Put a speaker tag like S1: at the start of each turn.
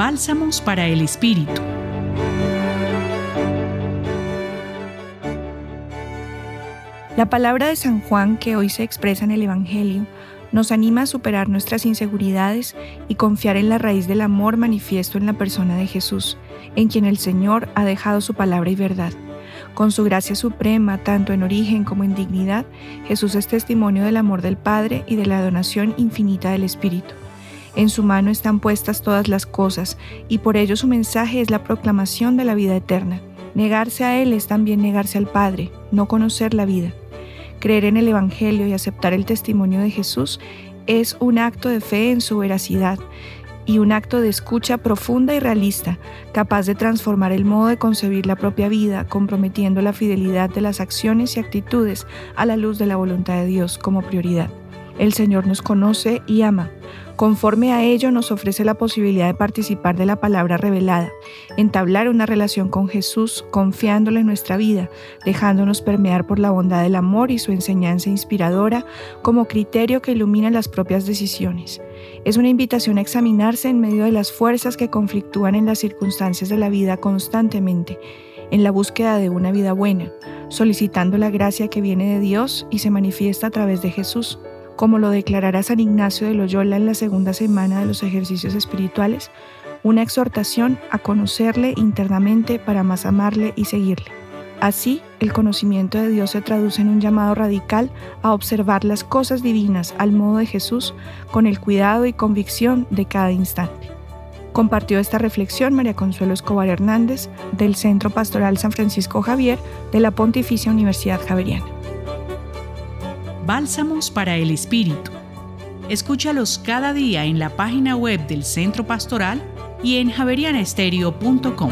S1: Bálsamos para el Espíritu.
S2: La palabra de San Juan que hoy se expresa en el Evangelio nos anima a superar nuestras inseguridades y confiar en la raíz del amor manifiesto en la persona de Jesús, en quien el Señor ha dejado su palabra y verdad. Con su gracia suprema, tanto en origen como en dignidad, Jesús es testimonio del amor del Padre y de la donación infinita del Espíritu. En su mano están puestas todas las cosas, y por ello su mensaje es la proclamación de la vida eterna. Negarse a Él es también negarse al Padre, no conocer la vida. Creer en el Evangelio y aceptar el testimonio de Jesús es un acto de fe en su veracidad y un acto de escucha profunda y realista, capaz de transformar el modo de concebir la propia vida, comprometiendo la fidelidad de las acciones y actitudes a la luz de la voluntad de Dios como prioridad. El Señor nos conoce y ama. Conforme a ello nos ofrece la posibilidad de participar de la palabra revelada, entablar una relación con Jesús confiándole en nuestra vida, dejándonos permear por la bondad del amor y su enseñanza inspiradora como criterio que ilumina las propias decisiones. Es una invitación a examinarse en medio de las fuerzas que conflictúan en las circunstancias de la vida constantemente, en la búsqueda de una vida buena, solicitando la gracia que viene de Dios y se manifiesta a través de Jesús como lo declarará San Ignacio de Loyola en la segunda semana de los ejercicios espirituales, una exhortación a conocerle internamente para más amarle y seguirle. Así, el conocimiento de Dios se traduce en un llamado radical a observar las cosas divinas al modo de Jesús con el cuidado y convicción de cada instante. Compartió esta reflexión María Consuelo Escobar Hernández del Centro Pastoral San Francisco Javier de la Pontificia Universidad Javeriana.
S1: Bálsamos para el Espíritu. Escúchalos cada día en la página web del Centro Pastoral y en javerianestereo.com.